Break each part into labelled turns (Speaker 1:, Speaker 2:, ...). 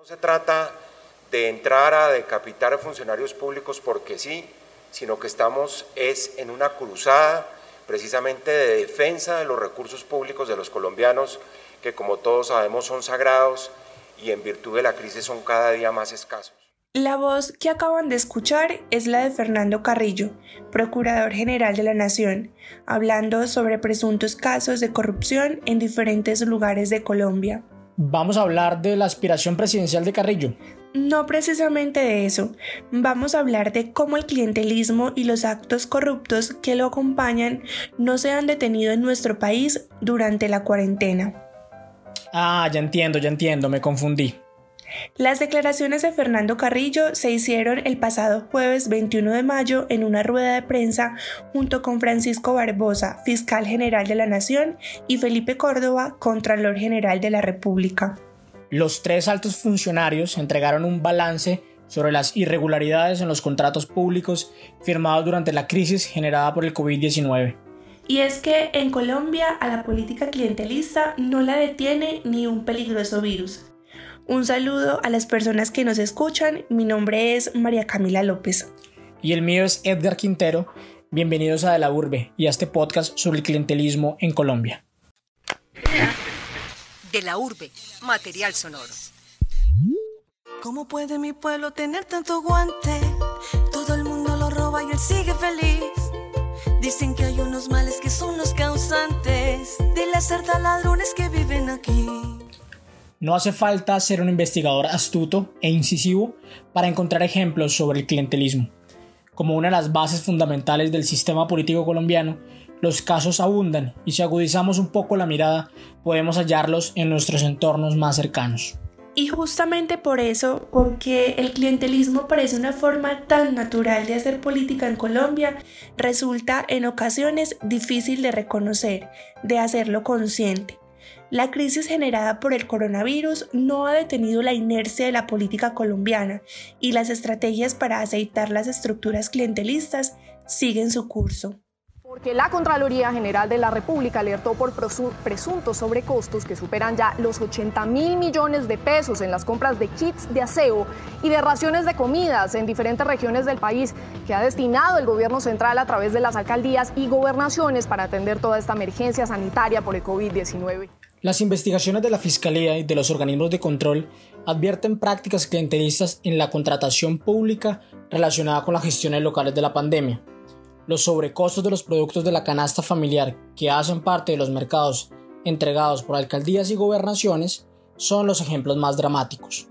Speaker 1: No se trata de entrar a decapitar a funcionarios públicos porque sí, sino que estamos es en una cruzada precisamente de defensa de los recursos públicos de los colombianos, que como todos sabemos son sagrados y en virtud de la crisis son cada día más escasos.
Speaker 2: La voz que acaban de escuchar es la de Fernando Carrillo, Procurador General de la Nación, hablando sobre presuntos casos de corrupción en diferentes lugares de Colombia.
Speaker 3: Vamos a hablar de la aspiración presidencial de Carrillo.
Speaker 2: No precisamente de eso, vamos a hablar de cómo el clientelismo y los actos corruptos que lo acompañan no se han detenido en nuestro país durante la cuarentena.
Speaker 3: Ah, ya entiendo, ya entiendo, me confundí.
Speaker 2: Las declaraciones de Fernando Carrillo se hicieron el pasado jueves 21 de mayo en una rueda de prensa junto con Francisco Barbosa, fiscal general de la Nación, y Felipe Córdoba, Contralor General de la República.
Speaker 3: Los tres altos funcionarios entregaron un balance sobre las irregularidades en los contratos públicos firmados durante la crisis generada por el COVID-19.
Speaker 2: Y es que en Colombia a la política clientelista no la detiene ni un peligroso virus. Un saludo a las personas que nos escuchan. Mi nombre es María Camila López.
Speaker 3: Y el mío es Edgar Quintero. Bienvenidos a De la Urbe y a este podcast sobre el clientelismo en Colombia.
Speaker 4: De la Urbe, material sonoro.
Speaker 5: ¿Cómo puede mi pueblo tener tanto guante? Todo el mundo lo roba y él sigue feliz. Dicen que hay unos males que son los causantes de las ladrones que viven aquí.
Speaker 3: No hace falta ser un investigador astuto e incisivo para encontrar ejemplos sobre el clientelismo. Como una de las bases fundamentales del sistema político colombiano, los casos abundan y si agudizamos un poco la mirada podemos hallarlos en nuestros entornos más cercanos.
Speaker 2: Y justamente por eso, porque el clientelismo parece una forma tan natural de hacer política en Colombia, resulta en ocasiones difícil de reconocer, de hacerlo consciente. La crisis generada por el coronavirus no ha detenido la inercia de la política colombiana y las estrategias para aceitar las estructuras clientelistas siguen su curso.
Speaker 6: Porque la Contraloría General de la República alertó por presuntos sobrecostos que superan ya los 80 mil millones de pesos en las compras de kits de aseo y de raciones de comidas en diferentes regiones del país que ha destinado el gobierno central a través de las alcaldías y gobernaciones para atender toda esta emergencia sanitaria por el COVID-19.
Speaker 3: Las investigaciones de la Fiscalía y de los organismos de control advierten prácticas clientelistas en la contratación pública relacionada con las gestiones locales de la pandemia. Los sobrecostos de los productos de la canasta familiar que hacen parte de los mercados entregados por alcaldías y gobernaciones son los ejemplos más dramáticos.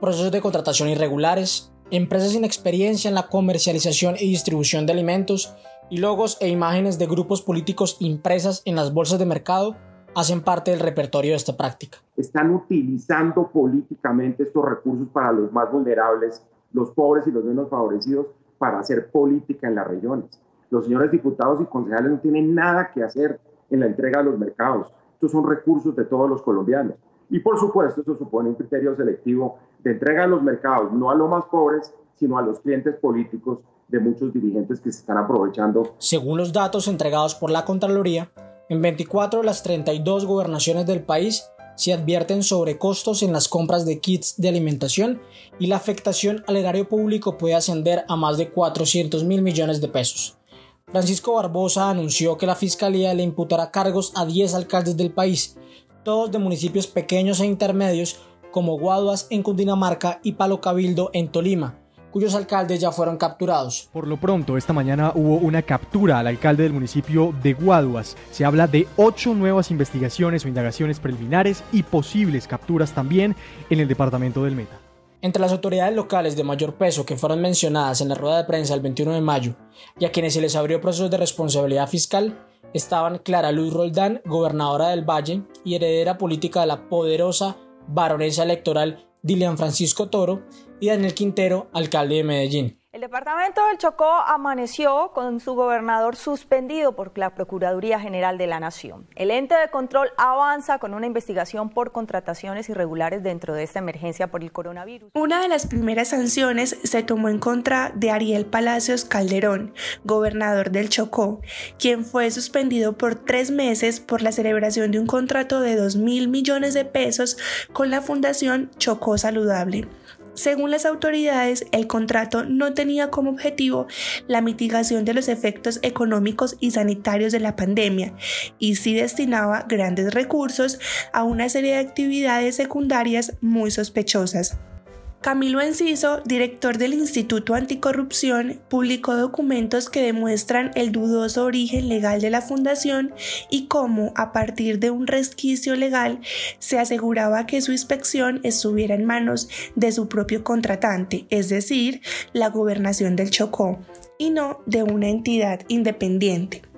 Speaker 3: Procesos de contratación irregulares, empresas sin experiencia en la comercialización y distribución de alimentos y logos e imágenes de grupos políticos impresas en las bolsas de mercado hacen parte del repertorio de esta práctica.
Speaker 7: Están utilizando políticamente estos recursos para los más vulnerables, los pobres y los menos favorecidos, para hacer política en las regiones. Los señores diputados y concejales no tienen nada que hacer en la entrega de los mercados. Estos son recursos de todos los colombianos. Y por supuesto, eso supone un criterio selectivo de entrega de los mercados, no a los más pobres, sino a los clientes políticos de muchos dirigentes que se están aprovechando.
Speaker 3: Según los datos entregados por la Contraloría, en 24 de las 32 gobernaciones del país se advierten sobrecostos en las compras de kits de alimentación y la afectación al erario público puede ascender a más de 400 mil millones de pesos. Francisco Barbosa anunció que la Fiscalía le imputará cargos a 10 alcaldes del país, todos de municipios pequeños e intermedios como Guaduas en Cundinamarca y Palo Cabildo en Tolima, cuyos alcaldes ya fueron capturados.
Speaker 8: Por lo pronto, esta mañana hubo una captura al alcalde del municipio de Guaduas. Se habla de ocho nuevas investigaciones o indagaciones preliminares y posibles capturas también en el departamento del Meta.
Speaker 3: Entre las autoridades locales de mayor peso que fueron mencionadas en la rueda de prensa el 21 de mayo y a quienes se les abrió procesos de responsabilidad fiscal, estaban Clara Luz Roldán, gobernadora del Valle y heredera política de la poderosa baronesa electoral Dilian Francisco Toro y Daniel Quintero, alcalde de Medellín.
Speaker 9: El departamento del Chocó amaneció con su gobernador suspendido por la Procuraduría General de la Nación. El ente de control avanza con una investigación por contrataciones irregulares dentro de esta emergencia por el coronavirus.
Speaker 2: Una de las primeras sanciones se tomó en contra de Ariel Palacios Calderón, gobernador del Chocó, quien fue suspendido por tres meses por la celebración de un contrato de 2 mil millones de pesos con la Fundación Chocó Saludable. Según las autoridades, el contrato no tenía como objetivo la mitigación de los efectos económicos y sanitarios de la pandemia y sí destinaba grandes recursos a una serie de actividades secundarias muy sospechosas. Camilo Enciso, director del Instituto Anticorrupción, publicó documentos que demuestran el dudoso origen legal de la fundación y cómo, a partir de un resquicio legal, se aseguraba que su inspección estuviera en manos de su propio contratante, es decir, la gobernación del Chocó, y no de una entidad independiente.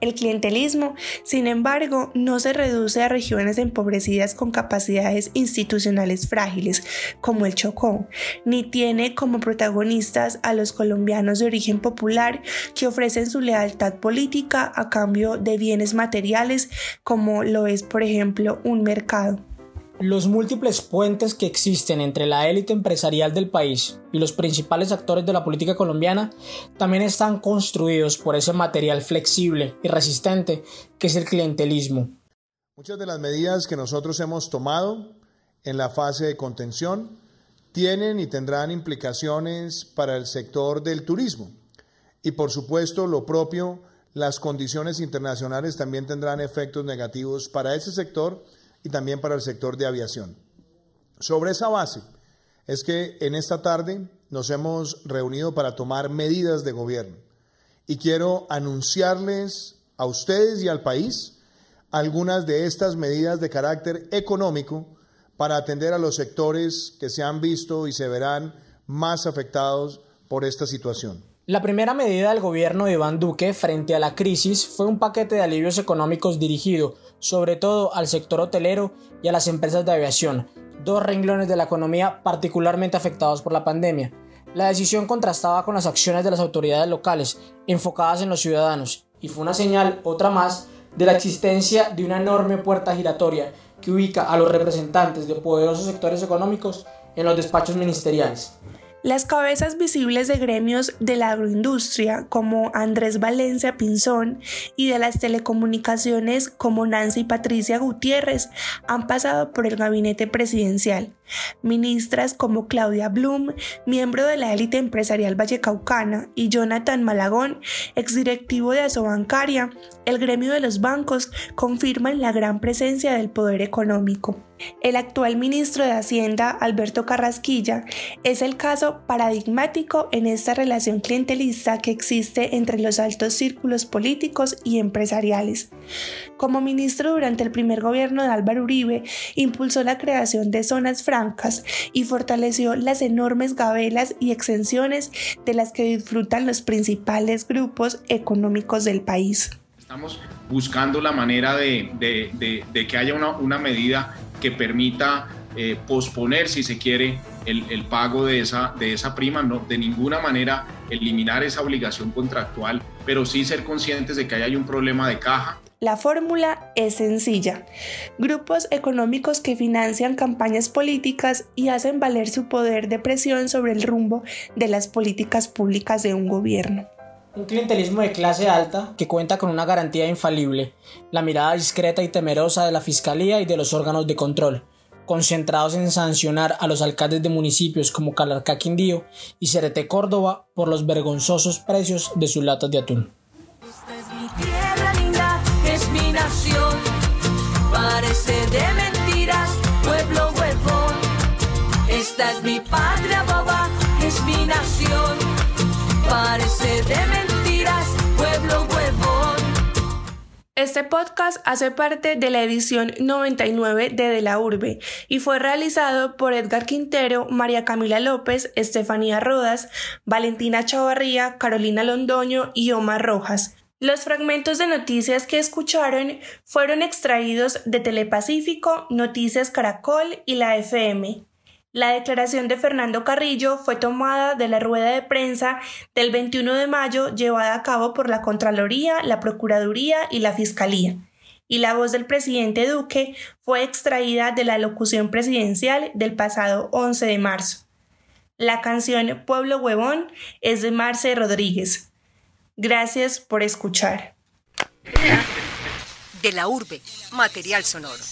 Speaker 2: El clientelismo, sin embargo, no se reduce a regiones empobrecidas con capacidades institucionales frágiles, como el Chocó, ni tiene como protagonistas a los colombianos de origen popular que ofrecen su lealtad política a cambio de bienes materiales, como lo es, por ejemplo, un mercado.
Speaker 3: Los múltiples puentes que existen entre la élite empresarial del país y los principales actores de la política colombiana también están construidos por ese material flexible y resistente que es el clientelismo.
Speaker 10: Muchas de las medidas que nosotros hemos tomado en la fase de contención tienen y tendrán implicaciones para el sector del turismo. Y por supuesto, lo propio, las condiciones internacionales también tendrán efectos negativos para ese sector y también para el sector de aviación. Sobre esa base es que en esta tarde nos hemos reunido para tomar medidas de gobierno y quiero anunciarles a ustedes y al país algunas de estas medidas de carácter económico para atender a los sectores que se han visto y se verán más afectados por esta situación.
Speaker 3: La primera medida del gobierno de Iván Duque frente a la crisis fue un paquete de alivios económicos dirigido sobre todo al sector hotelero y a las empresas de aviación, dos renglones de la economía particularmente afectados por la pandemia. La decisión contrastaba con las acciones de las autoridades locales, enfocadas en los ciudadanos, y fue una señal, otra más, de la existencia de una enorme puerta giratoria que ubica a los representantes de poderosos sectores económicos en los despachos ministeriales.
Speaker 2: Las cabezas visibles de gremios de la agroindustria como Andrés Valencia Pinzón y de las telecomunicaciones como Nancy Patricia Gutiérrez han pasado por el gabinete presidencial. Ministras como Claudia Blum, miembro de la élite empresarial vallecaucana, y Jonathan Malagón, exdirectivo de Asobancaria, el gremio de los bancos, confirman la gran presencia del poder económico. El actual ministro de Hacienda, Alberto Carrasquilla, es el caso paradigmático en esta relación clientelista que existe entre los altos círculos políticos y empresariales. Como ministro durante el primer gobierno de Álvaro Uribe, impulsó la creación de zonas francas y fortaleció las enormes gabelas y exenciones de las que disfrutan los principales grupos económicos del país.
Speaker 11: Estamos buscando la manera de, que haya una medida que permita eh, posponer, si se quiere, el, pago de esa, de esa prima, no, de ninguna manera eliminar esa obligación contractual, pero sí ser conscientes de que hay un problema de caja.
Speaker 2: La fórmula es sencilla. Grupos económicos que financian campañas políticas y hacen valer su poder de presión sobre el rumbo de las políticas públicas de un gobierno.
Speaker 3: Un clientelismo de clase alta que cuenta con una garantía infalible, la mirada discreta y temerosa de la Fiscalía y de los órganos de control, concentrados en sancionar a los alcaldes de municipios como Calarcá Quindío y Cerete Córdoba por los vergonzosos precios de sus latas de atún.
Speaker 5: Esta es mi tierra linda, es mi nación, parece de mentiras, pueblo huevón.
Speaker 2: Este podcast hace parte de la edición 99 de De la Urbe y fue realizado por Edgar Quintero, María Camila López, Estefanía Rodas, Valentina Chavarría, Carolina Londoño y Omar Rojas. Los fragmentos de noticias que escucharon fueron extraídos de Telepacífico, Noticias Caracol y la FM. La declaración de Fernando Carrillo fue tomada de la rueda de prensa del 21 de mayo llevada a cabo por la Contraloría, la Procuraduría y la Fiscalía, y la voz del presidente Duque fue extraída de la locución presidencial del pasado 11 de marzo. La canción Pueblo Huevón es de Marce Rodríguez. Gracias por escuchar.
Speaker 4: De la urbe, material sonoro.